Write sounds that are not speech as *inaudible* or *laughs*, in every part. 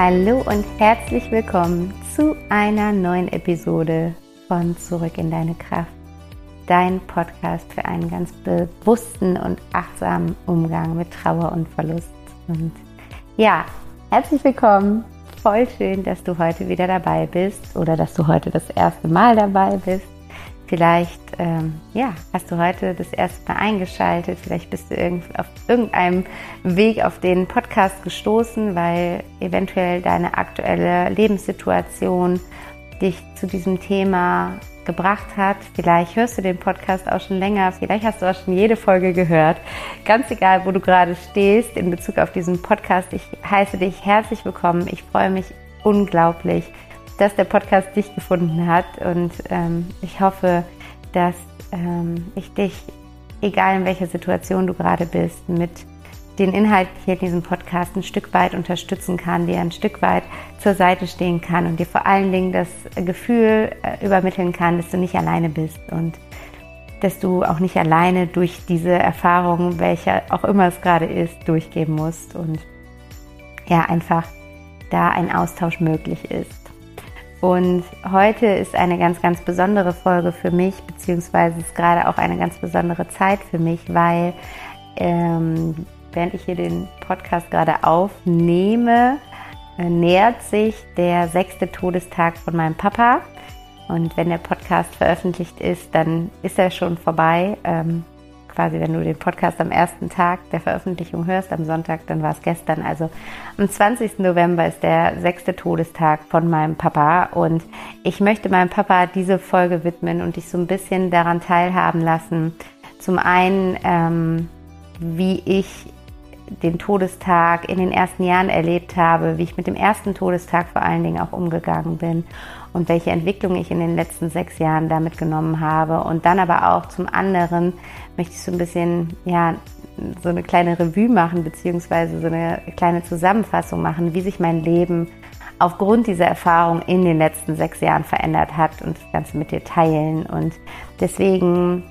Hallo und herzlich willkommen zu einer neuen Episode von Zurück in deine Kraft. Dein Podcast für einen ganz bewussten und achtsamen Umgang mit Trauer und Verlust. Und ja, herzlich willkommen. Voll schön, dass du heute wieder dabei bist oder dass du heute das erste Mal dabei bist. Vielleicht ähm, ja, hast du heute das erste Mal eingeschaltet, vielleicht bist du irgend, auf irgendeinem Weg auf den Podcast gestoßen, weil eventuell deine aktuelle Lebenssituation dich zu diesem Thema gebracht hat. Vielleicht hörst du den Podcast auch schon länger, vielleicht hast du auch schon jede Folge gehört. Ganz egal, wo du gerade stehst in Bezug auf diesen Podcast, ich heiße dich herzlich willkommen. Ich freue mich unglaublich, dass der Podcast dich gefunden hat und ähm, ich hoffe, dass ähm, ich dich, egal in welcher Situation du gerade bist, mit den Inhalten hier in diesem Podcast ein Stück weit unterstützen kann, dir ein Stück weit zur Seite stehen kann und dir vor allen Dingen das Gefühl äh, übermitteln kann, dass du nicht alleine bist und dass du auch nicht alleine durch diese Erfahrung, welche auch immer es gerade ist, durchgehen musst und ja, einfach da ein Austausch möglich ist. Und heute ist eine ganz, ganz besondere Folge für mich, beziehungsweise ist gerade auch eine ganz besondere Zeit für mich, weil ähm, während ich hier den Podcast gerade aufnehme, äh, nähert sich der sechste Todestag von meinem Papa. Und wenn der Podcast veröffentlicht ist, dann ist er schon vorbei. Ähm, quasi, wenn du den Podcast am ersten Tag der Veröffentlichung hörst, am Sonntag, dann war es gestern. Also am 20. November ist der sechste Todestag von meinem Papa und ich möchte meinem Papa diese Folge widmen und dich so ein bisschen daran teilhaben lassen. Zum einen, ähm, wie ich den Todestag in den ersten Jahren erlebt habe, wie ich mit dem ersten Todestag vor allen Dingen auch umgegangen bin und welche Entwicklung ich in den letzten sechs Jahren damit genommen habe. Und dann aber auch zum anderen möchte ich so ein bisschen, ja, so eine kleine Revue machen, beziehungsweise so eine kleine Zusammenfassung machen, wie sich mein Leben aufgrund dieser Erfahrung in den letzten sechs Jahren verändert hat und das Ganze mit dir teilen. Und deswegen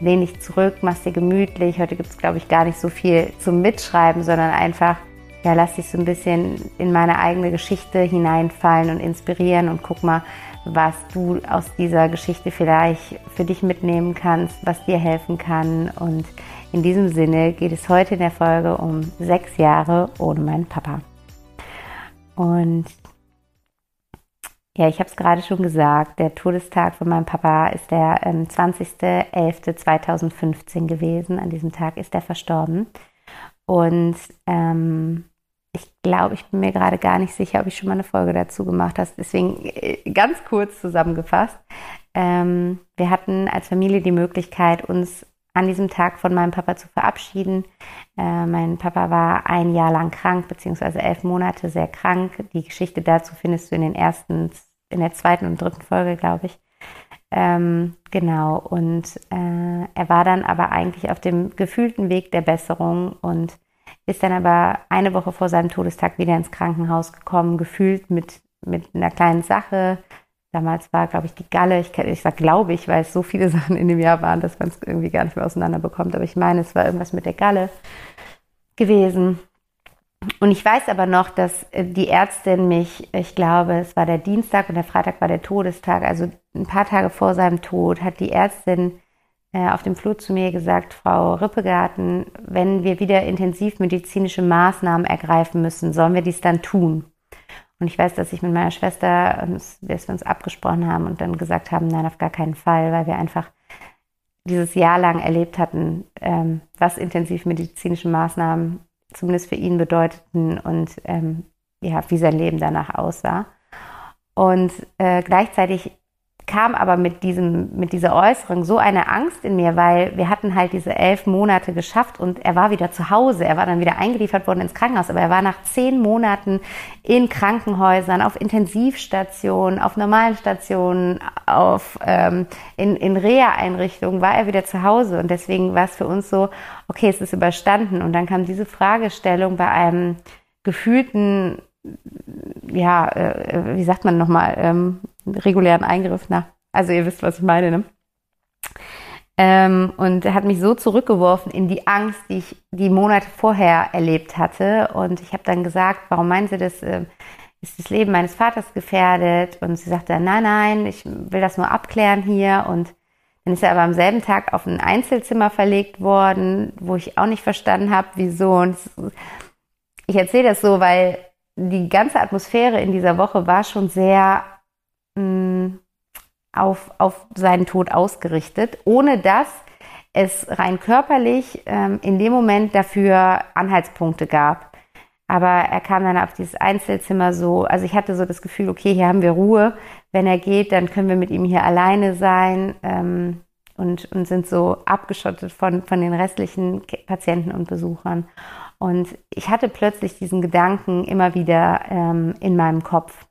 lehn dich zurück, mach's dir gemütlich. Heute gibt es, glaube ich, gar nicht so viel zum Mitschreiben, sondern einfach ja, lass dich so ein bisschen in meine eigene Geschichte hineinfallen und inspirieren und guck mal, was du aus dieser Geschichte vielleicht für dich mitnehmen kannst, was dir helfen kann. Und in diesem Sinne geht es heute in der Folge um sechs Jahre ohne meinen Papa. Und ja, ich habe es gerade schon gesagt, der Todestag von meinem Papa ist der ähm, 20.11.2015 gewesen. An diesem Tag ist er verstorben. Und ähm, ich glaube, ich bin mir gerade gar nicht sicher, ob ich schon mal eine Folge dazu gemacht habe. Deswegen äh, ganz kurz zusammengefasst. Ähm, wir hatten als Familie die Möglichkeit, uns an diesem Tag von meinem Papa zu verabschieden. Äh, mein Papa war ein Jahr lang krank, beziehungsweise elf Monate sehr krank. Die Geschichte dazu findest du in den ersten, in der zweiten und dritten Folge, glaube ich. Ähm, genau, und äh, er war dann aber eigentlich auf dem gefühlten Weg der Besserung und ist dann aber eine Woche vor seinem Todestag wieder ins Krankenhaus gekommen, gefühlt mit, mit einer kleinen Sache. Damals war, glaube ich, die Galle, ich, ich sage glaube ich, weil es so viele *laughs* Sachen in dem Jahr waren, dass man es irgendwie gar nicht mehr auseinander bekommt. Aber ich meine, es war irgendwas mit der Galle gewesen. Und ich weiß aber noch, dass äh, die Ärztin mich, ich glaube, es war der Dienstag und der Freitag war der Todestag, also ein paar Tage vor seinem Tod, hat die Ärztin auf dem Flur zu mir gesagt, Frau Rippegarten, wenn wir wieder intensivmedizinische Maßnahmen ergreifen müssen, sollen wir dies dann tun? Und ich weiß, dass ich mit meiner Schwester, dass wir uns abgesprochen haben und dann gesagt haben, nein, auf gar keinen Fall, weil wir einfach dieses Jahr lang erlebt hatten, ähm, was intensivmedizinische Maßnahmen zumindest für ihn bedeuteten und ähm, ja, wie sein Leben danach aussah. Und äh, gleichzeitig kam aber mit diesem, mit dieser Äußerung so eine Angst in mir, weil wir hatten halt diese elf Monate geschafft und er war wieder zu Hause. Er war dann wieder eingeliefert worden ins Krankenhaus, aber er war nach zehn Monaten in Krankenhäusern, auf Intensivstationen, auf normalen Stationen, auf, ähm, in, in Reha-Einrichtungen, war er wieder zu Hause und deswegen war es für uns so, okay, es ist überstanden. Und dann kam diese Fragestellung bei einem gefühlten ja, äh, wie sagt man nochmal, ähm, regulären Eingriff nach. Also ihr wisst, was ich meine, ne? Ähm, und hat mich so zurückgeworfen in die Angst, die ich die Monate vorher erlebt hatte. Und ich habe dann gesagt, warum meinen Sie das? Äh, ist das Leben meines Vaters gefährdet? Und sie sagte, nein, nein, ich will das nur abklären hier. Und dann ist er aber am selben Tag auf ein Einzelzimmer verlegt worden, wo ich auch nicht verstanden habe, wieso. Und ich erzähle das so, weil die ganze Atmosphäre in dieser Woche war schon sehr mh, mm, auf, auf seinen Tod ausgerichtet, ohne dass es rein körperlich ähm, in dem Moment dafür Anhaltspunkte gab. Aber er kam dann auf dieses Einzelzimmer so, also ich hatte so das Gefühl, okay, hier haben wir Ruhe. Wenn er geht, dann können wir mit ihm hier alleine sein ähm, und, und sind so abgeschottet von, von den restlichen Patienten und Besuchern. Und ich hatte plötzlich diesen Gedanken immer wieder ähm, in meinem Kopf.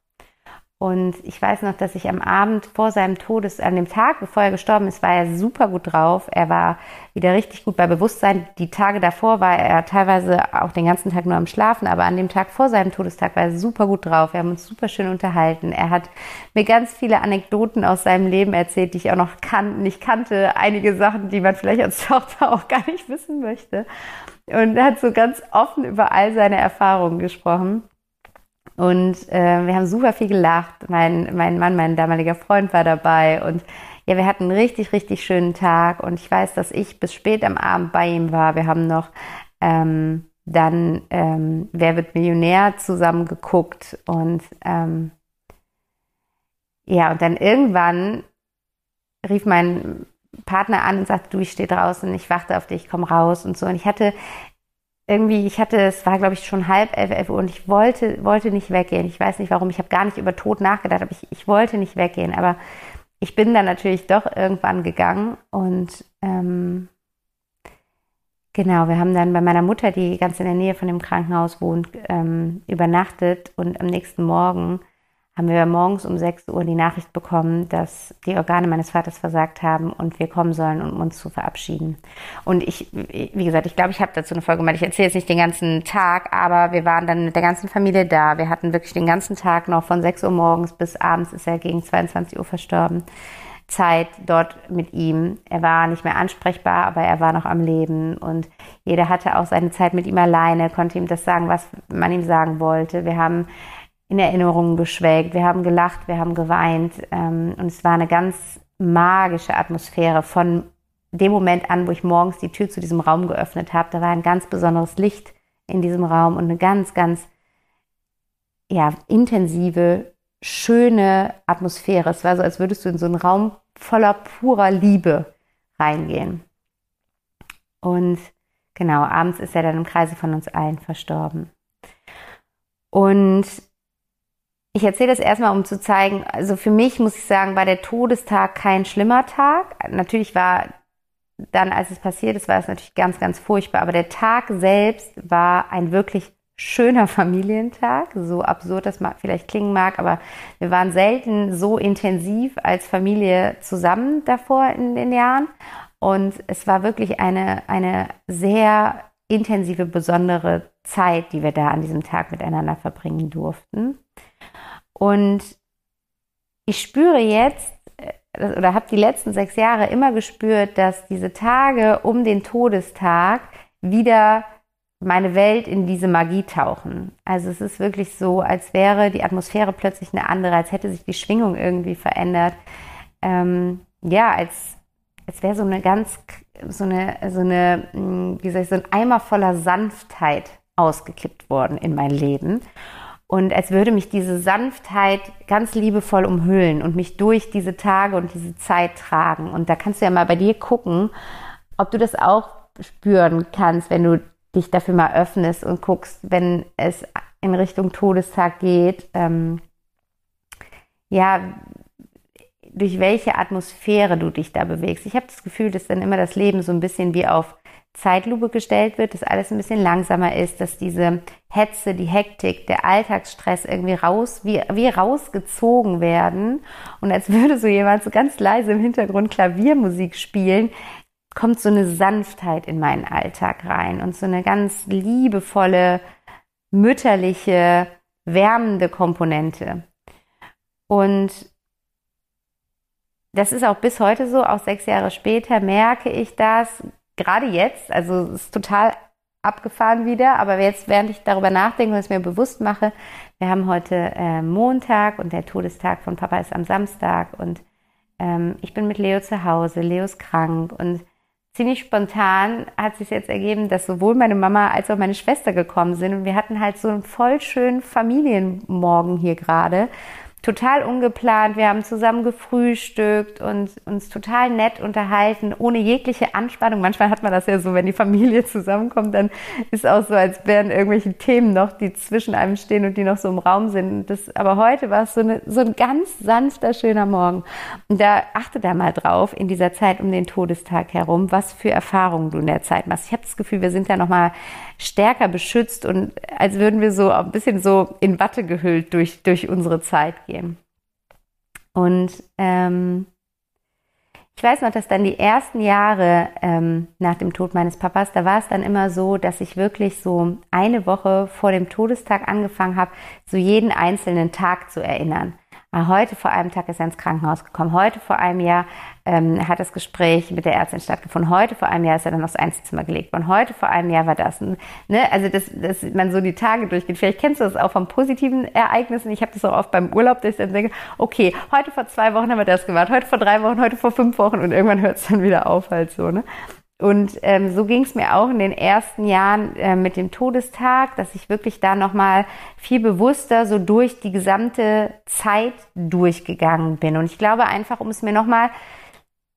Und ich weiß noch, dass ich am Abend vor seinem Todes, an dem Tag, bevor er gestorben ist, war er super gut drauf. Er war wieder richtig gut bei Bewusstsein. Die Tage davor war er teilweise auch den ganzen Tag nur am Schlafen, aber an dem Tag vor seinem Todestag war er super gut drauf. Wir haben uns super schön unterhalten. Er hat mir ganz viele Anekdoten aus seinem Leben erzählt, die ich auch noch kan nicht kannte. Einige Sachen, die man vielleicht als Tochter auch *laughs* gar nicht wissen möchte. Und hat so ganz offen über all seine Erfahrungen gesprochen. Und äh, wir haben super viel gelacht. Mein, mein Mann, mein damaliger Freund war dabei. Und ja, wir hatten einen richtig, richtig schönen Tag. Und ich weiß, dass ich bis spät am Abend bei ihm war. Wir haben noch ähm, dann ähm, Wer wird Millionär zusammen geguckt. Und ähm, ja, und dann irgendwann rief mein Partner an und sagte, du, ich stehe draußen, ich warte auf dich, komm raus und so. Und ich hatte irgendwie, ich hatte, es war glaube ich schon halb elf, elf Uhr und ich wollte, wollte nicht weggehen. Ich weiß nicht warum, ich habe gar nicht über Tod nachgedacht, aber ich, ich wollte nicht weggehen. Aber ich bin dann natürlich doch irgendwann gegangen und ähm, genau, wir haben dann bei meiner Mutter, die ganz in der Nähe von dem Krankenhaus wohnt, ähm, übernachtet und am nächsten Morgen haben wir morgens um 6 Uhr die Nachricht bekommen, dass die Organe meines Vaters versagt haben und wir kommen sollen, um uns zu verabschieden. Und ich, wie gesagt, ich glaube, ich habe dazu eine Folge gemacht. Ich erzähle jetzt nicht den ganzen Tag, aber wir waren dann mit der ganzen Familie da. Wir hatten wirklich den ganzen Tag noch von 6 Uhr morgens bis abends ist er gegen 22 Uhr verstorben. Zeit dort mit ihm. Er war nicht mehr ansprechbar, aber er war noch am Leben und jeder hatte auch seine Zeit mit ihm alleine, konnte ihm das sagen, was man ihm sagen wollte. Wir haben in Erinnerungen geschwelgt, wir haben gelacht, wir haben geweint ähm, und es war eine ganz magische Atmosphäre von dem Moment an, wo ich morgens die Tür zu diesem Raum geöffnet habe. Da war ein ganz besonderes Licht in diesem Raum und eine ganz, ganz ja, intensive, schöne Atmosphäre. Es war so, als würdest du in so einen Raum voller purer Liebe reingehen. Und genau, abends ist er dann im Kreise von uns allen verstorben. Und ich erzähle das erstmal, um zu zeigen, also für mich muss ich sagen, war der Todestag kein schlimmer Tag. Natürlich war dann, als es passiert ist, war es natürlich ganz, ganz furchtbar. Aber der Tag selbst war ein wirklich schöner *laughs* Familientag. So absurd das vielleicht klingen mag, aber wir waren selten so intensiv als Familie zusammen davor in den Jahren. Und es war wirklich eine, eine sehr intensive, besondere Zeit, die wir da an diesem Tag miteinander verbringen durften. Und ich spüre jetzt äh, oder habe die letzten sechs Jahre immer gespürt, dass diese Tage um den Todestag wieder meine Welt in diese Magie tauchen. Also es ist wirklich so, als wäre die Atmosphäre plötzlich eine andere, als hätte sich die Schwingung irgendwie verändert. Ähm, ja, als, als wäre so eine ganz, so eine, so eine, hm, wie soll ich, so ein Eimer voller Sanftheit ausgekippt worden in mein Leben. Und als würde mich diese Sanftheit ganz liebevoll umhüllen und mich durch diese Tage und diese Zeit tragen. Und da kannst du ja mal bei dir gucken, ob du das auch spüren kannst, wenn du dich dafür mal öffnest und guckst, wenn es in Richtung Todestag geht. Ähm, ja, durch welche Atmosphäre du dich da bewegst. Ich habe das Gefühl, dass dann immer das Leben so ein bisschen wie auf Zeitlupe gestellt wird, dass alles ein bisschen langsamer ist, dass diese Hetze, die Hektik, der Alltagsstress irgendwie raus, wie, wie rausgezogen werden. Und als würde so jemand so ganz leise im Hintergrund Klaviermusik spielen, kommt so eine Sanftheit in meinen Alltag rein und so eine ganz liebevolle, mütterliche, wärmende Komponente. Und das ist auch bis heute so, auch sechs Jahre später merke ich das, gerade jetzt, also es ist total abgefahren wieder, aber jetzt, während ich darüber nachdenke und es mir bewusst mache, wir haben heute äh, Montag und der Todestag von Papa ist am Samstag und ähm, ich bin mit Leo zu Hause, Leo ist krank und ziemlich spontan hat sich jetzt ergeben, dass sowohl meine Mama als auch meine Schwester gekommen sind und wir hatten halt so einen voll schönen Familienmorgen hier gerade total ungeplant. Wir haben zusammen gefrühstückt und uns total nett unterhalten, ohne jegliche Anspannung. Manchmal hat man das ja so, wenn die Familie *laughs* zusammenkommt, dann ist auch so, als wären irgendwelche Themen noch, die zwischen einem stehen und die noch so im Raum sind. Das, aber heute war es so, eine, so ein ganz sanfter, schöner Morgen. Und da achte da mal drauf, in dieser Zeit um den Todestag herum, was für Erfahrungen du in der Zeit machst. Ich habe das Gefühl, wir sind da nochmal stärker beschützt und als würden wir so ein bisschen so in Watte gehüllt durch, durch unsere Zeit gehen. Und ähm, ich weiß noch, dass dann die ersten Jahre ähm, nach dem Tod meines Papas, da war es dann immer so, dass ich wirklich so eine Woche vor dem Todestag angefangen habe, so jeden einzelnen Tag zu erinnern. Ah, heute vor einem Tag ist er ins Krankenhaus gekommen. Heute vor einem Jahr ähm, hat das Gespräch mit der Ärztin stattgefunden. Heute vor einem Jahr ist er dann aufs Einzelzimmer gelegt worden. Heute vor einem Jahr war das. Ne? Also, dass, dass man so die Tage durchgeht. Vielleicht kennst du das auch von positiven Ereignissen. Ich habe das auch oft beim Urlaub, dass ich dann denke, okay, heute vor zwei Wochen haben wir das gemacht, heute vor drei Wochen, heute vor fünf Wochen und irgendwann hört es dann wieder auf halt so. Ne? Und ähm, so ging es mir auch in den ersten Jahren äh, mit dem Todestag, dass ich wirklich da nochmal viel bewusster so durch die gesamte Zeit durchgegangen bin. Und ich glaube einfach, um es mir nochmal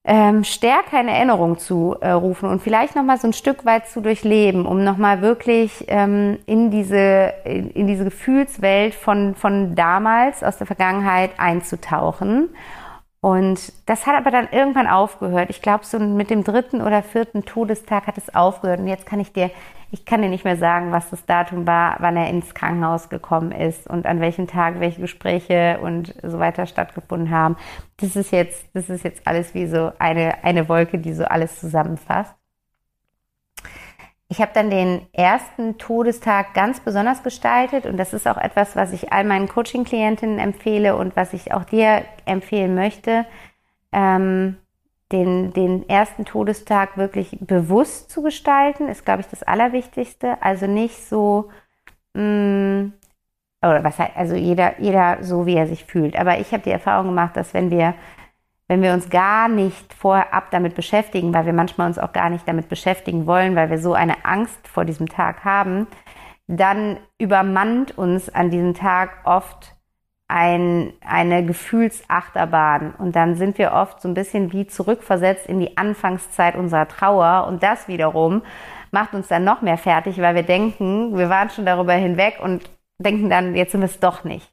ähm, stärker in Erinnerung zu äh, rufen und vielleicht nochmal so ein Stück weit zu durchleben, um nochmal wirklich ähm, in, diese, in, in diese Gefühlswelt von, von damals aus der Vergangenheit einzutauchen und das hat aber dann irgendwann aufgehört. Ich glaube, so mit dem dritten oder vierten Todestag hat es aufgehört. Und jetzt kann ich dir, ich kann dir nicht mehr sagen, was das Datum war, wann er ins Krankenhaus gekommen ist und an welchem Tag welche Gespräche und so weiter stattgefunden haben. Das ist jetzt, das ist jetzt alles wie so eine, eine Wolke, die so alles zusammenfasst. Ich habe dann den ersten Todestag ganz besonders gestaltet und das ist auch etwas, was ich all meinen Coaching-Klientinnen empfehle und was ich auch dir empfehlen möchte, ähm, den, den ersten Todestag wirklich bewusst zu gestalten, ist, glaube ich, das Allerwichtigste. Also nicht so, mh, mm, oder was heißt, also jeder, jeder so, wie er sich fühlt. Aber ich habe die Erfahrung gemacht, dass wenn wir wenn wir uns gar nicht vorab damit beschäftigen, weil wir manchmal uns auch gar nicht damit beschäftigen wollen, weil wir so eine Angst vor diesem Tag haben, dann übermannt uns an diesem Tag oft ein, eine Gefühlsachterbahn. Und dann sind wir oft so ein bisschen wie zurückversetzt in die Anfangszeit unserer Trauer. Und das wiederum macht uns dann noch mehr fertig, weil wir denken, wir waren schon darüber hinweg und denken dann, jetzt sind wir es doch nicht.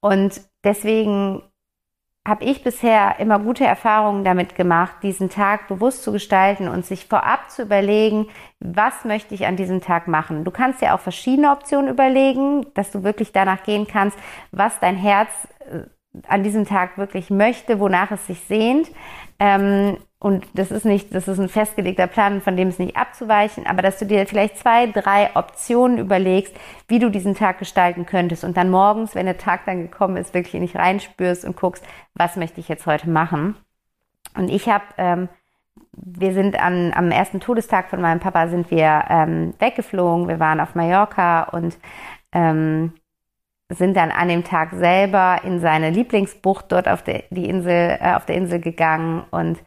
Und deswegen habe ich bisher immer gute Erfahrungen damit gemacht, diesen Tag bewusst zu gestalten und sich vorab zu überlegen, was möchte ich an diesem Tag machen. Du kannst ja auch verschiedene Optionen überlegen, dass du wirklich danach gehen kannst, was dein Herz äh, an diesem Tag wirklich möchte, wonach es sich sehnt. Ähm, und das ist nicht, das ist ein festgelegter Plan, von dem es nicht abzuweichen, aber dass du dir vielleicht zwei, drei Optionen überlegst, wie du diesen Tag gestalten könntest und dann morgens, wenn der Tag dann gekommen ist, wirklich nicht reinspürst und guckst, was möchte ich jetzt heute machen. Und ich habe, ähm, wir sind an, am ersten Todestag von meinem Papa sind wir ähm, weggeflogen, wir waren auf Mallorca und ähm, sind dann an dem Tag selber in seine Lieblingsbucht dort auf der, die Insel, äh, auf der Insel gegangen und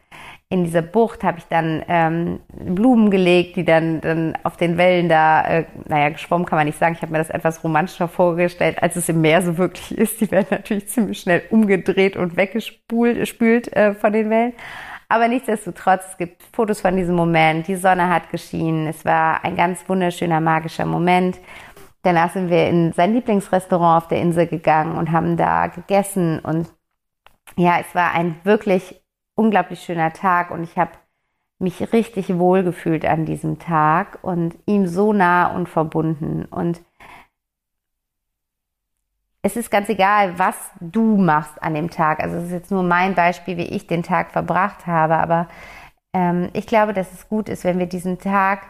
in dieser Bucht habe ich dann ähm, Blumen gelegt, die dann, dann auf den Wellen da, äh, naja, geschwommen kann man nicht sagen. Ich habe mir das etwas romantischer vorgestellt, als es im Meer so wirklich ist. Die werden natürlich ziemlich schnell umgedreht und weggespült spült, äh, von den Wellen. Aber nichtsdestotrotz, es gibt Fotos von diesem Moment. Die Sonne hat geschienen. Es war ein ganz wunderschöner, magischer Moment. Danach sind wir in sein Lieblingsrestaurant auf der Insel gegangen und haben da gegessen. Und ja, es war ein wirklich unglaublich schöner Tag und ich habe mich richtig wohl gefühlt an diesem Tag und ihm so nah und verbunden. Und es ist ganz egal, was du machst an dem Tag. Also es ist jetzt nur mein Beispiel, wie ich den Tag verbracht habe. Aber ähm, ich glaube, dass es gut ist, wenn wir diesen Tag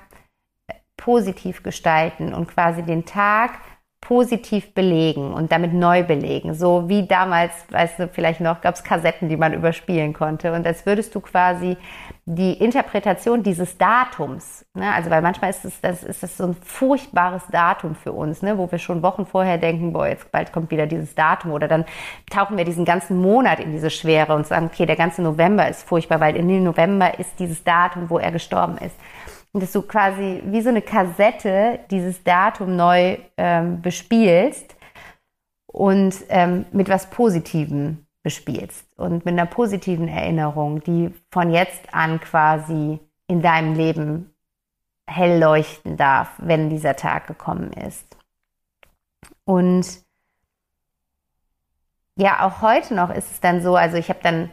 positiv gestalten und quasi den Tag positiv belegen und damit neu belegen. So wie damals, weißt du, vielleicht noch gab es Kassetten, die man überspielen konnte. Und als würdest du quasi die Interpretation dieses Datums, ne, also weil manchmal ist es, das ist das so ein furchtbares Datum für uns, ne, wo wir schon Wochen vorher denken, boah, jetzt bald kommt wieder dieses Datum oder dann tauchen wir diesen ganzen Monat in diese Schwere und sagen, okay, der ganze November ist furchtbar, weil in den November ist dieses Datum, wo er gestorben ist. Und dass du quasi wie so eine Kassette dieses Datum neu ähm, bespielst und ähm, mit was Positivem bespielst und mit einer positiven Erinnerung, die von jetzt an quasi in deinem Leben hell leuchten darf, wenn dieser Tag gekommen ist. Und ja, auch heute noch ist es dann so, also ich habe dann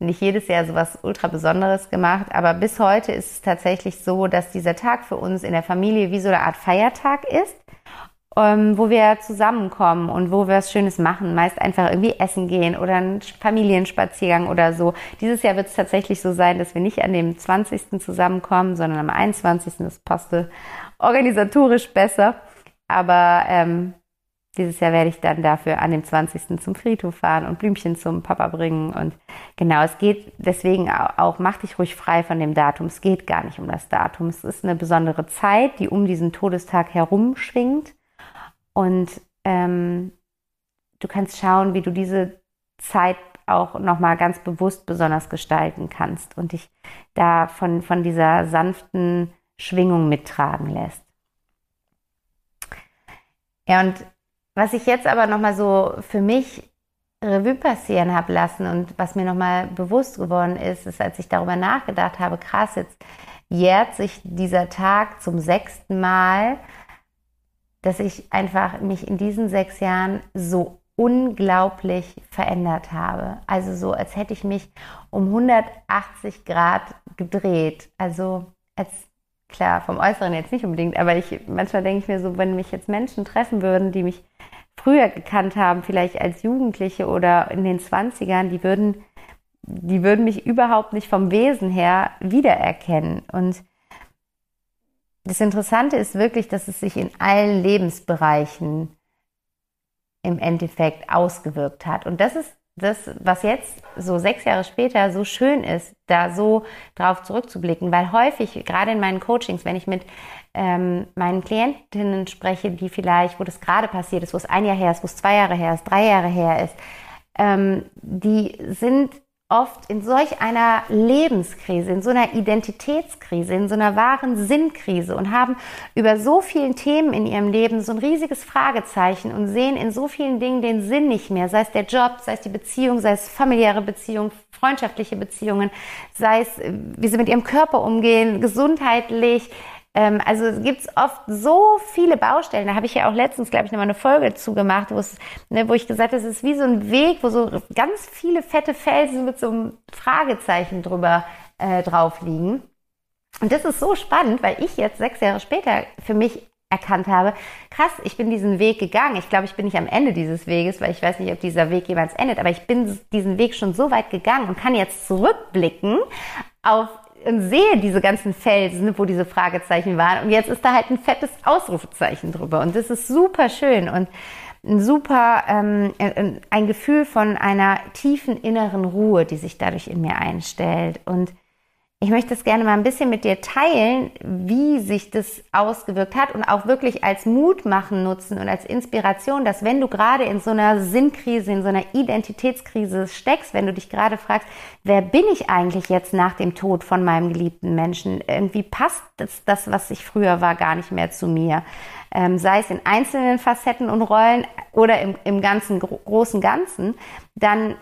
nicht jedes Jahr so was ultra Besonderes gemacht, aber bis heute ist es tatsächlich so, dass dieser Tag für uns in der Familie wie so eine Art Feiertag ist, ähm, wo wir zusammenkommen und wo wir was Schönes machen. Meist einfach irgendwie essen gehen oder einen Familienspaziergang oder so. Dieses Jahr wird es tatsächlich so sein, dass wir nicht an dem 20. zusammenkommen, sondern am 21. Das passte organisatorisch besser. Aber ähm, dieses Jahr werde ich dann dafür an dem 20. zum Friedhof fahren und Blümchen zum Papa bringen. Und genau, es geht deswegen auch, mach dich ruhig frei von dem Datum. Es geht gar nicht um das Datum. Es ist eine besondere Zeit, die um diesen Todestag herumschwingt. Und ähm, du kannst schauen, wie du diese Zeit auch nochmal ganz bewusst besonders gestalten kannst und dich da von, von dieser sanften Schwingung mittragen lässt. Ja, und was ich jetzt aber nochmal so für mich Revue passieren habe lassen und was mir nochmal bewusst geworden ist, ist, als ich darüber nachgedacht habe, krass, jetzt jährt sich dieser Tag zum sechsten Mal, dass ich einfach mich in diesen sechs Jahren so unglaublich verändert habe. Also so, als hätte ich mich um 180 Grad gedreht. Also als klar, vom Äußeren jetzt nicht unbedingt, aber ich manchmal denke ich mir so, wenn mich jetzt Menschen treffen würden, die mich früher gekannt haben, vielleicht als Jugendliche oder in den 20ern, die würden, die würden mich überhaupt nicht vom Wesen her wiedererkennen. Und das Interessante ist wirklich, dass es sich in allen Lebensbereichen im Endeffekt ausgewirkt hat. Und das ist das, was jetzt so sechs Jahre später so schön ist, da so drauf zurückzublicken, weil häufig, gerade in meinen Coachings, wenn ich mit ähm, meinen Klientinnen spreche, die vielleicht, wo das gerade passiert ist, wo es ein Jahr her ist, wo es zwei Jahre her ist, drei Jahre her ist, ähm, die sind oft in solch einer Lebenskrise, in so einer Identitätskrise, in so einer wahren Sinnkrise und haben über so vielen Themen in ihrem Leben so ein riesiges Fragezeichen und sehen in so vielen Dingen den Sinn nicht mehr, sei es der Job, sei es die Beziehung, sei es familiäre Beziehungen, freundschaftliche Beziehungen, sei es, wie sie mit ihrem Körper umgehen, gesundheitlich, ähm, also es gibt oft so viele Baustellen. Da habe ich ja auch letztens, glaube ich, nochmal eine Folge zugemacht, wo ne, wo ich gesagt habe, es ist wie so ein Weg, wo so ganz viele fette Felsen mit so einem Fragezeichen drüber äh, drauf liegen. Und das ist so spannend, weil ich jetzt sechs Jahre später für mich erkannt habe, krass, ich bin diesen Weg gegangen. Ich glaube, ich bin nicht am Ende dieses Weges, weil ich weiß nicht, ob dieser Weg jemals endet, aber ich bin diesen Weg schon so weit gegangen und kann jetzt zurückblicken auf und sehe diese ganzen Felsen, wo diese Fragezeichen waren. Und jetzt ist da halt ein fettes Ausrufezeichen drüber. Und das ist super schön und ein super, ähm, ein Gefühl von einer tiefen inneren Ruhe, die sich dadurch in mir einstellt. Und ich möchte es gerne mal ein bisschen mit dir teilen, wie sich das ausgewirkt hat und auch wirklich als Mutmachen nutzen und als Inspiration, dass wenn du gerade in so einer Sinnkrise, in so einer Identitätskrise steckst, wenn du dich gerade fragst, wer bin ich eigentlich jetzt nach dem Tod von meinem geliebten Menschen? Irgendwie passt das, das was ich früher war, gar nicht mehr zu mir. Ähm, sei es in einzelnen Facetten und Rollen oder im, im ganzen großen Ganzen, dann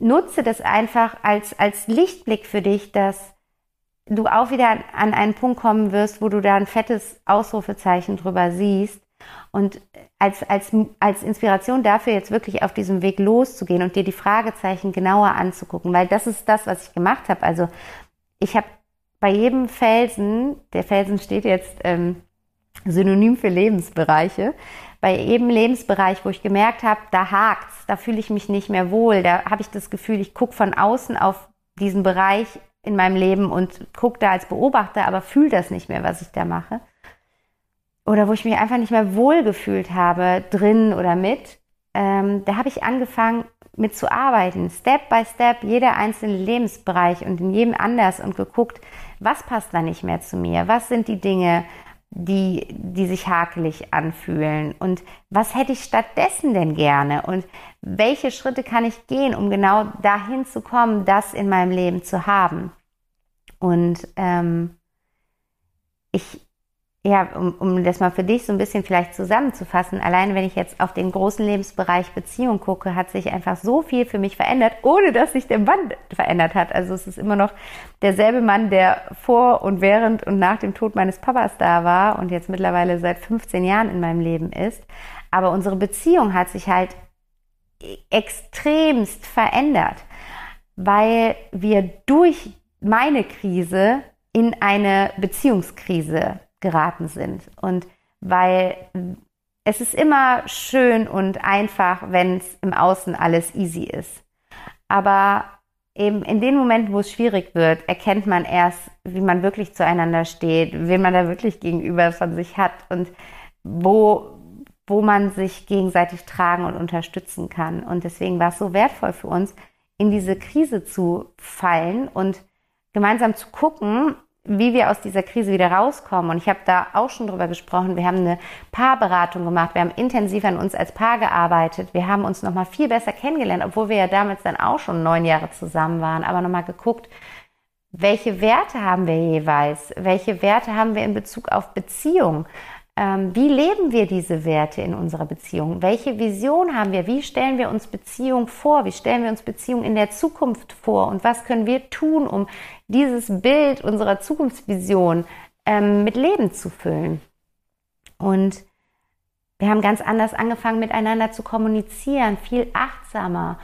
nutze das einfach als, als Lichtblick für dich, dass du auch wieder an einen Punkt kommen wirst, wo du da ein fettes Ausrufezeichen drüber siehst und als, als, als Inspiration dafür jetzt wirklich auf diesem Weg loszugehen und dir die Fragezeichen genauer anzugucken, weil das ist das, was ich gemacht habe. Also ich habe bei jedem Felsen, der Felsen steht jetzt ähm, synonym für Lebensbereiche, bei jedem Lebensbereich, wo ich gemerkt habe, da hakt's, da fühle ich mich nicht mehr wohl, da habe ich das Gefühl, ich gucke von außen auf diesen Bereich in meinem Leben und gucke da als Beobachter, aber fühle das nicht mehr, was ich da mache. Oder wo ich mich einfach nicht mehr wohlgefühlt habe, drin oder mit, ähm, da habe ich angefangen mit zu arbeiten, Step by Step, jeder einzelne Lebensbereich und in jedem anders und geguckt, was passt da nicht mehr zu mir, was sind die Dinge, die, die sich hakelig anfühlen und was hätte ich stattdessen denn gerne und welche Schritte kann ich gehen, um genau dahin zu kommen, das in meinem Leben zu haben. Und ähm, ich, ja, um, um das mal für dich so ein bisschen vielleicht zusammenzufassen, allein wenn ich jetzt auf den großen Lebensbereich Beziehung gucke, hat sich einfach so viel für mich verändert, ohne dass sich der Mann verändert hat. Also es ist immer noch derselbe Mann, der vor und während und nach dem Tod meines Papas da war und jetzt mittlerweile seit 15 Jahren in meinem Leben ist. Aber unsere Beziehung hat sich halt extremst verändert, weil wir durch meine Krise in eine Beziehungskrise geraten sind. Und weil es ist immer schön und einfach, wenn es im Außen alles easy ist. Aber eben in den Momenten, wo es schwierig wird, erkennt man erst, wie man wirklich zueinander steht, wen man da wirklich gegenüber von sich hat und wo, wo man sich gegenseitig tragen und unterstützen kann. Und deswegen war es so wertvoll für uns, in diese Krise zu fallen und gemeinsam zu gucken, wie wir aus dieser Krise wieder rauskommen. Und ich habe da auch schon drüber gesprochen. Wir haben eine Paarberatung gemacht. Wir haben intensiv an uns als Paar gearbeitet. Wir haben uns nochmal viel besser kennengelernt, obwohl wir ja damals dann auch schon neun Jahre zusammen waren. Aber nochmal geguckt, welche Werte haben wir jeweils? Welche Werte haben wir in Bezug auf Beziehung? Ähm, wie leben wir diese Werte in unserer Beziehung? Welche Vision haben wir? Wie stellen wir uns Beziehung vor? Wie stellen wir uns Beziehung in der Zukunft vor? Und was können wir tun, um dieses Bild unserer Zukunftsvision ähm, mit Leben zu füllen? Und wir haben ganz anders angefangen, miteinander zu kommunizieren, viel achtsamer,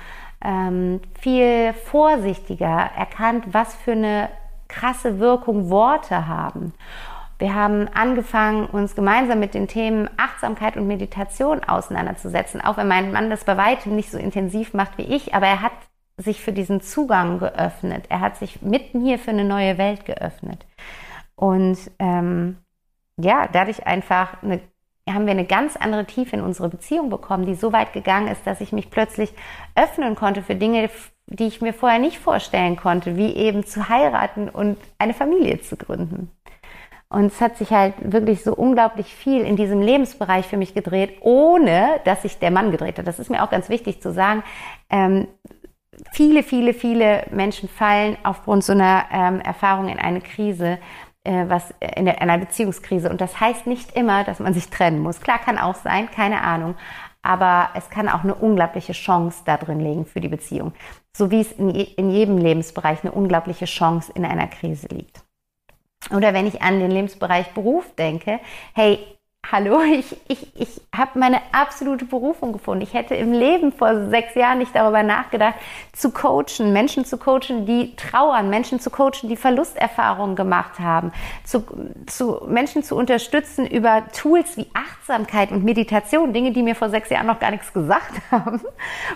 ähm, viel vorsichtiger, erkannt, was für eine krasse Wirkung Worte haben. Wir haben angefangen, uns gemeinsam mit den Themen Achtsamkeit und Meditation auseinanderzusetzen, auch wenn mein Mann das bei weitem nicht so intensiv macht wie ich, aber er hat sich für diesen Zugang geöffnet. Er hat sich mit mir für eine neue Welt geöffnet. Und ähm, ja, dadurch einfach eine, haben wir eine ganz andere Tiefe in unsere Beziehung bekommen, die so weit gegangen ist, dass ich mich plötzlich öffnen konnte für Dinge, die ich mir vorher nicht vorstellen konnte, wie eben zu heiraten und eine Familie zu gründen. Und es hat sich halt wirklich so unglaublich viel in diesem Lebensbereich für mich gedreht, ohne dass sich der Mann gedreht hat. Das ist mir auch ganz wichtig zu sagen. Ähm, viele, viele, viele Menschen fallen aufgrund so einer ähm, Erfahrung in eine Krise, äh, was in, der, in einer Beziehungskrise. Und das heißt nicht immer, dass man sich trennen muss. Klar kann auch sein, keine Ahnung. Aber es kann auch eine unglaubliche Chance da drin liegen für die Beziehung. So wie es in, in jedem Lebensbereich eine unglaubliche Chance in einer Krise liegt. Oder wenn ich an den Lebensbereich Beruf denke, hey, hallo, *laughs* ich, ich, ich habe meine absolute Berufung gefunden. Ich hätte im Leben vor sechs Jahren nicht darüber nachgedacht, zu coachen, Menschen zu coachen, die trauern, Menschen zu coachen, die Verlusterfahrungen gemacht haben, zu, zu Menschen zu unterstützen über Tools wie Achtsamkeit und Meditation, Dinge, die mir vor sechs Jahren noch gar nichts *laughs* gesagt haben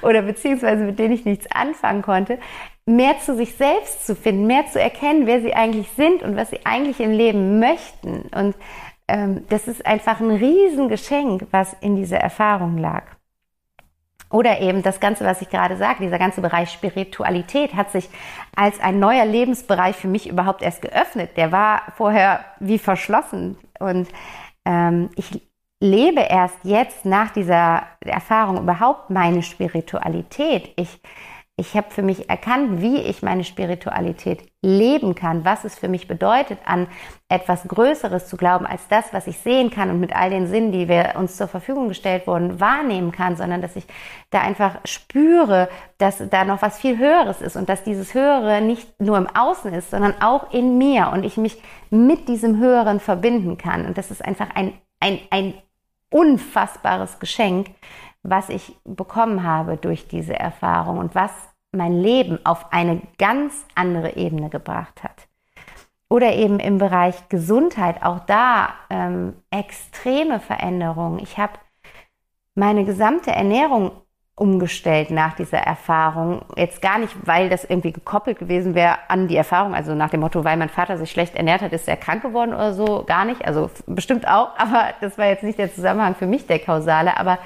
oder beziehungsweise mit denen ich nichts anfangen konnte mehr zu sich selbst zu finden, mehr zu erkennen, wer sie eigentlich sind und was sie eigentlich im Leben möchten. Und ähm, das ist einfach ein Riesengeschenk, was in dieser Erfahrung lag. Oder eben das Ganze, was ich gerade sage, dieser ganze Bereich Spiritualität hat sich als ein neuer Lebensbereich für mich überhaupt erst geöffnet. Der war vorher wie verschlossen. Und ähm, ich lebe erst jetzt nach dieser Erfahrung überhaupt meine Spiritualität. Ich ich habe für mich erkannt, wie ich meine Spiritualität leben kann, was es für mich bedeutet, an etwas Größeres zu glauben als das, was ich sehen kann und mit all den Sinnen, die wir uns zur Verfügung gestellt wurden, wahrnehmen kann, sondern dass ich da einfach spüre, dass da noch was viel Höheres ist und dass dieses Höhere nicht nur im Außen ist, sondern auch in mir und ich mich mit diesem Höheren verbinden kann. Und das ist einfach ein, ein, ein unfassbares Geschenk, was ich bekommen habe durch diese Erfahrung und was mein Leben auf eine ganz andere Ebene gebracht hat. Oder eben im Bereich Gesundheit, auch da ähm, extreme Veränderungen. Ich habe meine gesamte Ernährung umgestellt nach dieser Erfahrung. Jetzt gar nicht, weil das irgendwie gekoppelt gewesen wäre an die Erfahrung, also nach dem Motto, weil mein Vater sich schlecht ernährt hat, ist er krank geworden oder so, gar nicht. Also bestimmt auch, *laughs* aber das war jetzt nicht der Zusammenhang für mich, der kausale. Aber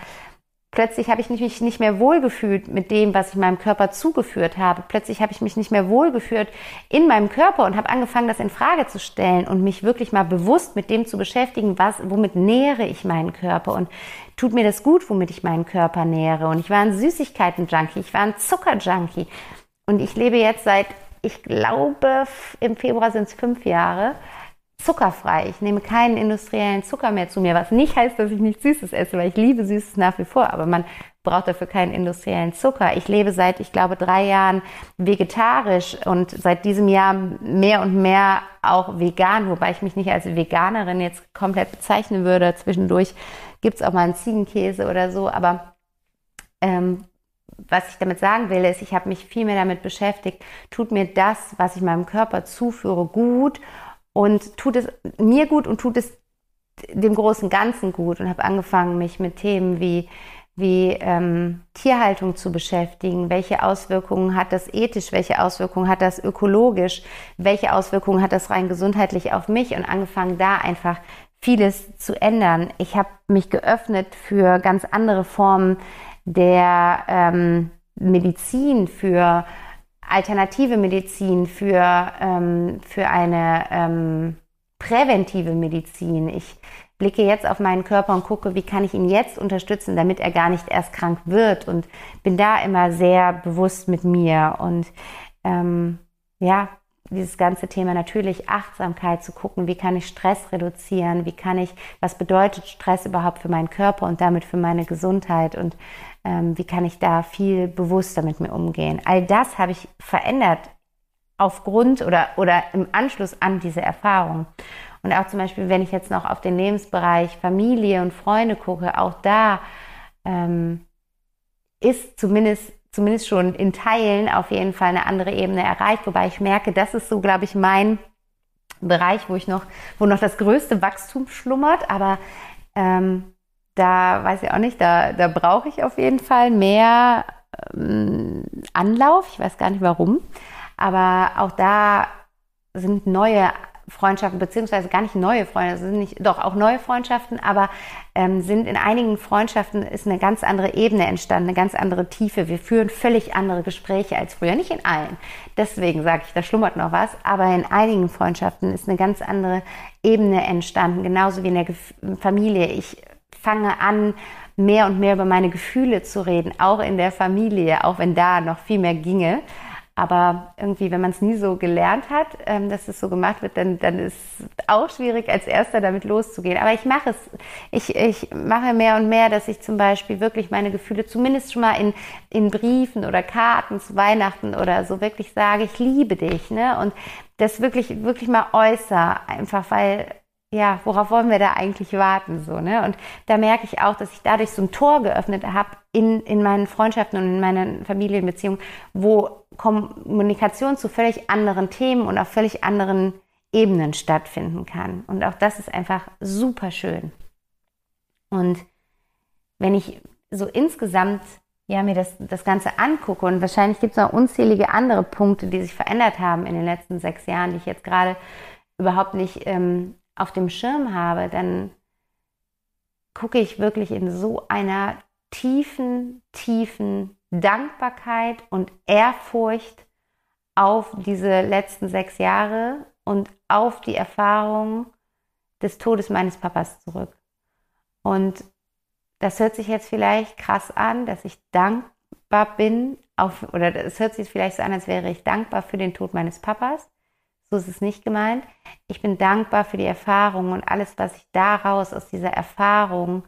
Plötzlich habe ich mich nicht mehr wohlgefühlt mit dem, was ich meinem Körper zugeführt habe. Plötzlich habe ich mich nicht mehr wohlgeführt in meinem Körper und habe angefangen, das in Frage zu stellen und mich wirklich mal bewusst mit dem zu beschäftigen, was, womit nähere ich meinen Körper und tut mir das gut, womit ich meinen Körper nähere. Und ich war ein Süßigkeiten-Junkie, ich war ein Zucker-Junkie. Und ich lebe jetzt seit, ich glaube, im Februar sind es fünf Jahre, zuckerfrei. Ich nehme keinen industriellen Zucker mehr zu mir, was nicht heißt, dass ich nicht Süßes esse, weil ich liebe Süßes nach wie vor, aber man braucht dafür keinen industriellen Zucker. Ich lebe seit, ich glaube, drei Jahren vegetarisch und seit diesem Jahr mehr und mehr auch vegan, wobei ich mich nicht als Veganerin jetzt komplett bezeichnen würde. Zwischendurch gibt's auch mal einen Ziegenkäse oder so, aber ähm, was ich damit sagen will, ist, ich habe mich viel mehr damit beschäftigt, tut mir das, was ich meinem Körper zuführe, gut und tut es mir gut und tut es dem großen Ganzen gut und habe angefangen, mich mit Themen wie wie ähm, Tierhaltung zu beschäftigen. Welche Auswirkungen hat das ethisch? Welche Auswirkungen hat das ökologisch? Welche Auswirkungen hat das rein gesundheitlich auf mich? Und angefangen da einfach vieles zu ändern. Ich habe mich geöffnet für ganz andere Formen der ähm, Medizin, für alternative Medizin, für, ähm, für eine ähm, präventive Medizin. Ich blicke jetzt auf meinen Körper und gucke, wie kann ich ihn jetzt unterstützen, damit er gar nicht erst krank wird und bin da immer sehr bewusst mit mir und ähm, ja, dieses ganze Thema natürlich Achtsamkeit zu gucken, wie kann ich Stress reduzieren, wie kann ich, was bedeutet Stress überhaupt für meinen Körper und damit für meine Gesundheit und ähm, wie kann ich da viel bewusster mit mir umgehen. All das habe ich verändert aufgrund oder, oder im Anschluss an diese Erfahrung. Und auch zum Beispiel, wenn ich jetzt noch auf den Lebensbereich Familie und Freunde gucke, auch da ähm, ist zumindest, zumindest schon in Teilen auf jeden Fall eine andere Ebene erreicht, wobei ich merke, das ist so, glaube ich, mein Bereich, wo ich noch, wo noch das größte Wachstum schlummert, aber ähm, da weiß ich auch nicht, da, da brauche ich auf jeden Fall mehr ähm, Anlauf. Ich weiß gar nicht warum. Aber auch da sind neue Freundschaften, beziehungsweise gar nicht neue Freunde, sind nicht, doch auch neue Freundschaften, aber ähm, sind in einigen Freundschaften ist eine ganz andere Ebene entstanden, eine ganz andere Tiefe. Wir führen völlig andere Gespräche als früher, nicht in allen. Deswegen sage ich, da schlummert noch was, aber in einigen Freundschaften ist eine ganz andere Ebene entstanden, genauso wie in der Familie. Ich fange an, mehr und mehr über meine Gefühle zu reden, auch in der Familie, auch wenn da noch viel mehr ginge. Aber irgendwie, wenn man es nie so gelernt hat, ähm, dass es so gemacht wird, dann, dann ist es auch schwierig, als Erster damit loszugehen. Aber ich mache es. Ich, ich mache mehr und mehr, dass ich zum Beispiel wirklich meine Gefühle zumindest schon mal in, in Briefen oder Karten zu Weihnachten oder so wirklich sage, ich liebe dich. Ne? Und das wirklich, wirklich mal äußere, einfach weil ja, worauf wollen wir da eigentlich warten, so, ne? Und da merke ich auch, dass ich dadurch so ein Tor geöffnet habe in, in meinen Freundschaften und in meinen Familienbeziehungen, wo Kommunikation zu völlig anderen Themen und auf völlig anderen Ebenen stattfinden kann. Und auch das ist einfach super schön. Und wenn ich so insgesamt ja, mir das, das Ganze angucke und wahrscheinlich gibt es noch unzählige andere Punkte, die sich verändert haben in den letzten sechs Jahren, die ich jetzt gerade überhaupt nicht ähm, auf dem Schirm habe, dann gucke ich wirklich in so einer tiefen, tiefen Dankbarkeit und Ehrfurcht auf diese letzten sechs Jahre und auf die Erfahrung des Todes meines Papas zurück. Und das hört sich jetzt vielleicht krass an, dass ich dankbar bin, auf, oder es hört sich vielleicht so an, als wäre ich dankbar für den Tod meines Papas. So ist es nicht gemeint. Ich bin dankbar für die Erfahrung und alles, was ich daraus aus dieser Erfahrung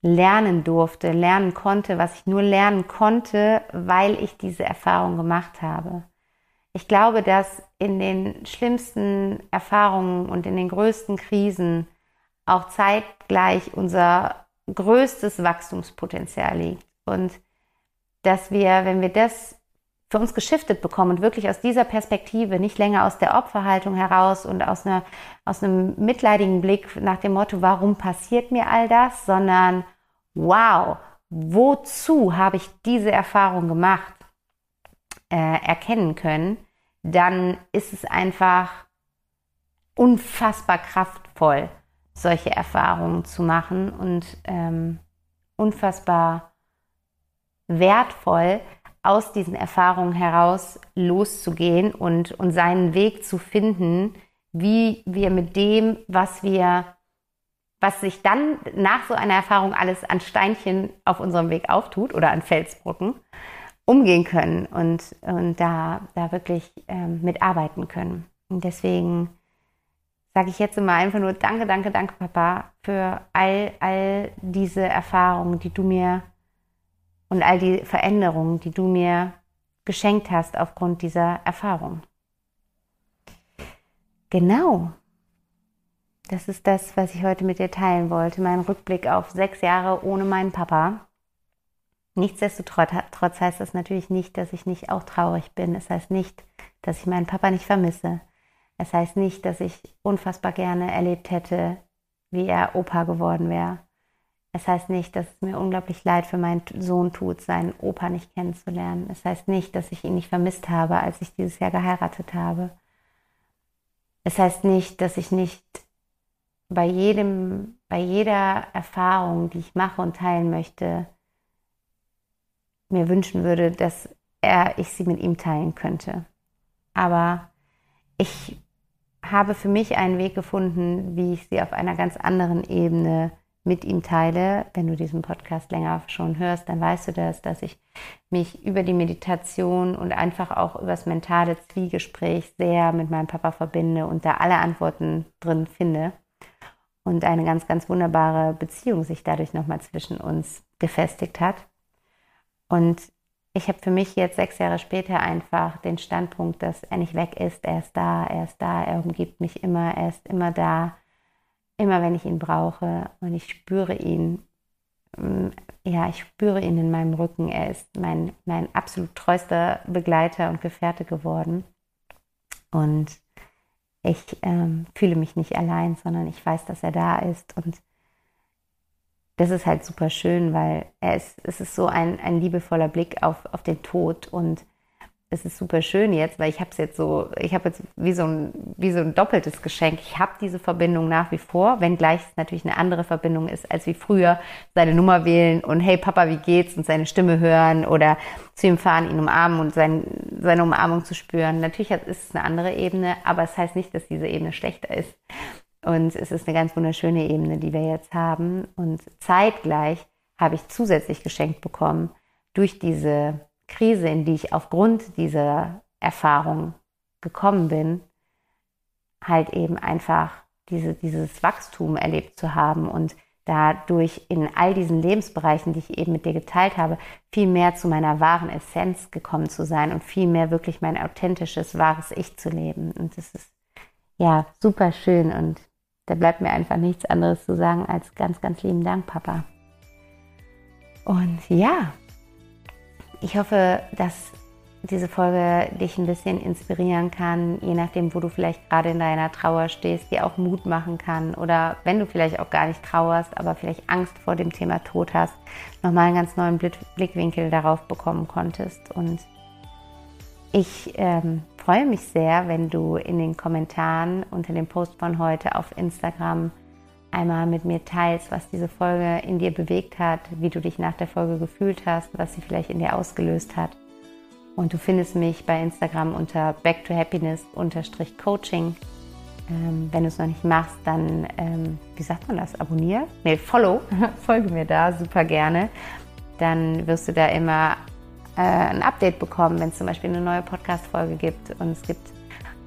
lernen durfte, lernen konnte, was ich nur lernen konnte, weil ich diese Erfahrung gemacht habe. Ich glaube, dass in den schlimmsten Erfahrungen und in den größten Krisen auch zeitgleich unser größtes Wachstumspotenzial liegt. Und dass wir, wenn wir das für uns geschiftet bekommen und wirklich aus dieser Perspektive, nicht länger aus der Opferhaltung heraus und aus, einer, aus einem mitleidigen Blick nach dem Motto, warum passiert mir all das, sondern wow, wozu habe ich diese Erfahrung gemacht, äh, erkennen können, dann ist es einfach unfassbar kraftvoll, solche Erfahrungen zu machen und ähm, unfassbar wertvoll, aus diesen Erfahrungen heraus loszugehen und, und seinen Weg zu finden, wie wir mit dem, was wir, was sich dann nach so einer Erfahrung alles an Steinchen auf unserem Weg auftut oder an Felsbrocken, umgehen können und, und da, da wirklich ähm, mitarbeiten können. Und deswegen sage ich jetzt immer einfach nur Danke, danke, danke, Papa, für all, all diese Erfahrungen, die du mir und all die Veränderungen, die du mir geschenkt hast aufgrund dieser Erfahrung. Genau. Das ist das, was ich heute mit dir teilen wollte. Mein Rückblick auf sechs Jahre ohne meinen Papa. Nichtsdestotrotz heißt das natürlich nicht, dass ich nicht auch traurig bin. Es heißt nicht, dass ich meinen Papa nicht vermisse. Es heißt nicht, dass ich unfassbar gerne erlebt hätte, wie er Opa geworden wäre. Es heißt nicht, dass es mir unglaublich leid für meinen Sohn tut, seinen Opa nicht kennenzulernen. Es heißt nicht, dass ich ihn nicht vermisst habe, als ich dieses Jahr geheiratet habe. Es heißt nicht, dass ich nicht bei jedem, bei jeder Erfahrung, die ich mache und teilen möchte, mir wünschen würde, dass er, ich sie mit ihm teilen könnte. Aber ich habe für mich einen Weg gefunden, wie ich sie auf einer ganz anderen Ebene mit ihm teile. Wenn du diesen Podcast länger schon hörst, dann weißt du das, dass ich mich über die Meditation und einfach auch über das mentale Zwiegespräch sehr mit meinem Papa verbinde und da alle Antworten drin finde und eine ganz, ganz wunderbare Beziehung sich dadurch nochmal zwischen uns gefestigt hat. Und ich habe für mich jetzt sechs Jahre später einfach den Standpunkt, dass er nicht weg ist, er ist da, er ist da, er umgibt mich immer, er ist immer da immer wenn ich ihn brauche und ich spüre ihn, mm, ja, ich spüre ihn in meinem Rücken. Er ist mein, mein absolut treuster Begleiter und Gefährte geworden. Und ich ähm, fühle mich nicht allein, sondern ich weiß, dass er da ist. Und das ist halt super schön, weil er ist, es ist so ein, ein liebevoller Blick auf, auf den Tod und es ist super schön jetzt, weil ich habe es jetzt so, ich habe jetzt wie so, ein, wie so ein doppeltes Geschenk. Ich habe diese Verbindung nach wie vor, wenngleich es natürlich eine andere Verbindung ist als wie früher. Seine Nummer wählen und hey Papa, wie geht's? Und seine Stimme hören oder zu ihm fahren, ihn umarmen und sein, seine Umarmung zu spüren. Natürlich ist es eine andere Ebene, aber es heißt nicht, dass diese Ebene schlechter ist. Und es ist eine ganz wunderschöne Ebene, die wir jetzt haben. Und zeitgleich habe ich zusätzlich geschenkt bekommen durch diese Krise, in die ich aufgrund dieser Erfahrung gekommen bin, halt eben einfach diese, dieses Wachstum erlebt zu haben und dadurch in all diesen Lebensbereichen, die ich eben mit dir geteilt habe, viel mehr zu meiner wahren Essenz gekommen zu sein und viel mehr wirklich mein authentisches, wahres Ich zu leben. Und das ist ja super schön und da bleibt mir einfach nichts anderes zu sagen als ganz, ganz lieben Dank, Papa. Und ja, ich hoffe, dass diese Folge dich ein bisschen inspirieren kann, je nachdem, wo du vielleicht gerade in deiner Trauer stehst, dir auch Mut machen kann oder wenn du vielleicht auch gar nicht trauerst, aber vielleicht Angst vor dem Thema Tod hast, nochmal einen ganz neuen Blickwinkel darauf bekommen konntest. Und ich ähm, freue mich sehr, wenn du in den Kommentaren unter dem Post von heute auf Instagram einmal mit mir teilst, was diese Folge in dir bewegt hat, wie du dich nach der Folge gefühlt hast, was sie vielleicht in dir ausgelöst hat. Und du findest mich bei Instagram unter back to happiness coaching. Ähm, wenn du es noch nicht machst, dann, ähm, wie sagt man das, abonniere? Nee, follow, *laughs* folge mir da super gerne. Dann wirst du da immer äh, ein Update bekommen, wenn es zum Beispiel eine neue Podcast-Folge gibt. Und es gibt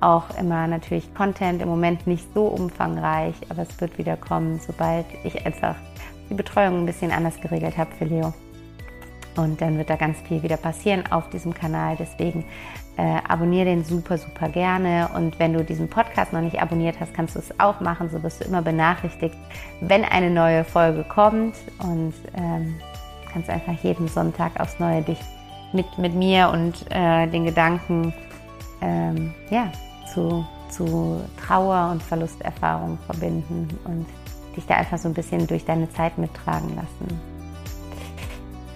auch immer natürlich Content, im Moment nicht so umfangreich, aber es wird wieder kommen, sobald ich einfach die Betreuung ein bisschen anders geregelt habe für Leo. Und dann wird da ganz viel wieder passieren auf diesem Kanal. Deswegen äh, abonniere den super, super gerne. Und wenn du diesen Podcast noch nicht abonniert hast, kannst du es auch machen. So wirst du immer benachrichtigt, wenn eine neue Folge kommt. Und ähm, kannst einfach jeden Sonntag aufs Neue dich mit, mit mir und äh, den Gedanken ähm, ja, zu, zu Trauer und Verlusterfahrung verbinden und dich da einfach so ein bisschen durch deine Zeit mittragen lassen.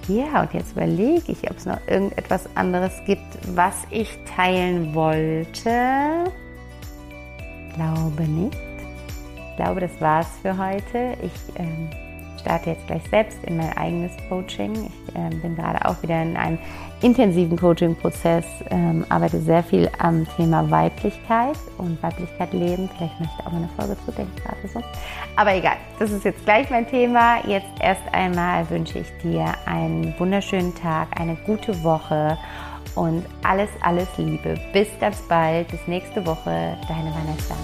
Ja, und jetzt überlege ich, ob es noch irgendetwas anderes gibt, was ich teilen wollte. Glaube nicht. Ich glaube, das war's für heute. Ich ähm, starte jetzt gleich selbst in mein eigenes Coaching. Ich äh, bin gerade auch wieder in einem intensiven Coaching-Prozess, ähm, arbeite sehr viel am Thema Weiblichkeit und Weiblichkeit leben. Vielleicht möchte ich auch mal eine Folge zu denken gerade so. Aber egal, das ist jetzt gleich mein Thema. Jetzt erst einmal wünsche ich dir einen wunderschönen Tag, eine gute Woche und alles, alles Liebe. Bis ganz bald, bis nächste Woche. Deine Vanessa.